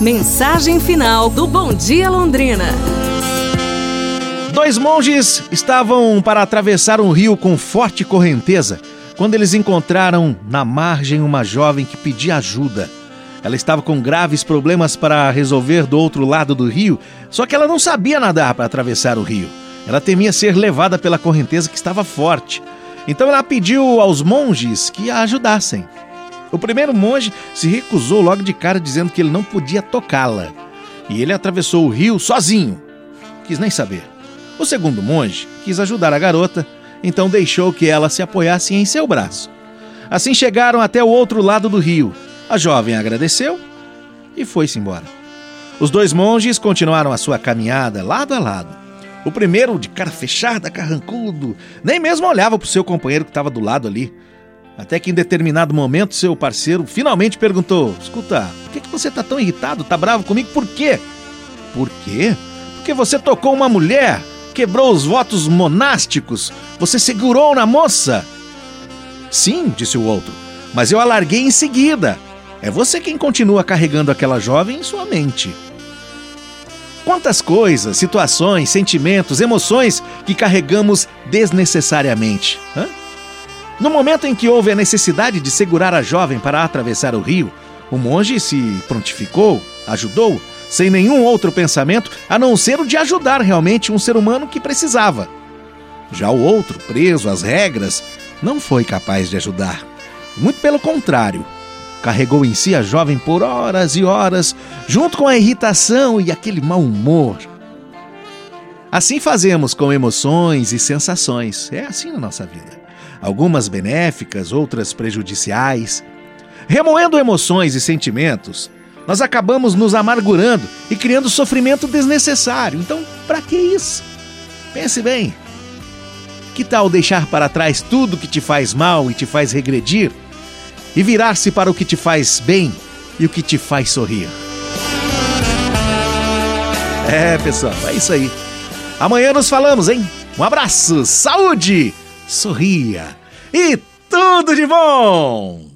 Mensagem final do Bom Dia Londrina. Dois monges estavam para atravessar um rio com forte correnteza quando eles encontraram na margem uma jovem que pedia ajuda. Ela estava com graves problemas para resolver do outro lado do rio, só que ela não sabia nadar para atravessar o rio. Ela temia ser levada pela correnteza que estava forte. Então ela pediu aos monges que a ajudassem. O primeiro monge se recusou logo de cara, dizendo que ele não podia tocá-la. E ele atravessou o rio sozinho. Quis nem saber. O segundo monge quis ajudar a garota, então deixou que ela se apoiasse em seu braço. Assim chegaram até o outro lado do rio. A jovem agradeceu e foi-se embora. Os dois monges continuaram a sua caminhada lado a lado. O primeiro, de cara fechada, carrancudo, nem mesmo olhava para o seu companheiro que estava do lado ali. Até que em determinado momento, seu parceiro finalmente perguntou: Escuta, por que, que você tá tão irritado? Tá bravo comigo? Por quê? Por quê? Porque você tocou uma mulher, quebrou os votos monásticos, você segurou na moça. Sim, disse o outro, mas eu alarguei em seguida. É você quem continua carregando aquela jovem em sua mente. Quantas coisas, situações, sentimentos, emoções que carregamos desnecessariamente. Hã? No momento em que houve a necessidade de segurar a jovem para atravessar o rio, o monge se prontificou, ajudou, sem nenhum outro pensamento a não ser o de ajudar realmente um ser humano que precisava. Já o outro, preso às regras, não foi capaz de ajudar. Muito pelo contrário, carregou em si a jovem por horas e horas, junto com a irritação e aquele mau humor. Assim fazemos com emoções e sensações. É assim na nossa vida. Algumas benéficas, outras prejudiciais. Remoendo emoções e sentimentos, nós acabamos nos amargurando e criando sofrimento desnecessário. Então, para que isso? Pense bem. Que tal deixar para trás tudo que te faz mal e te faz regredir? e virar-se para o que te faz bem e o que te faz sorrir. É, pessoal, é isso aí. Amanhã nos falamos, hein? Um abraço, saúde, sorria e tudo de bom!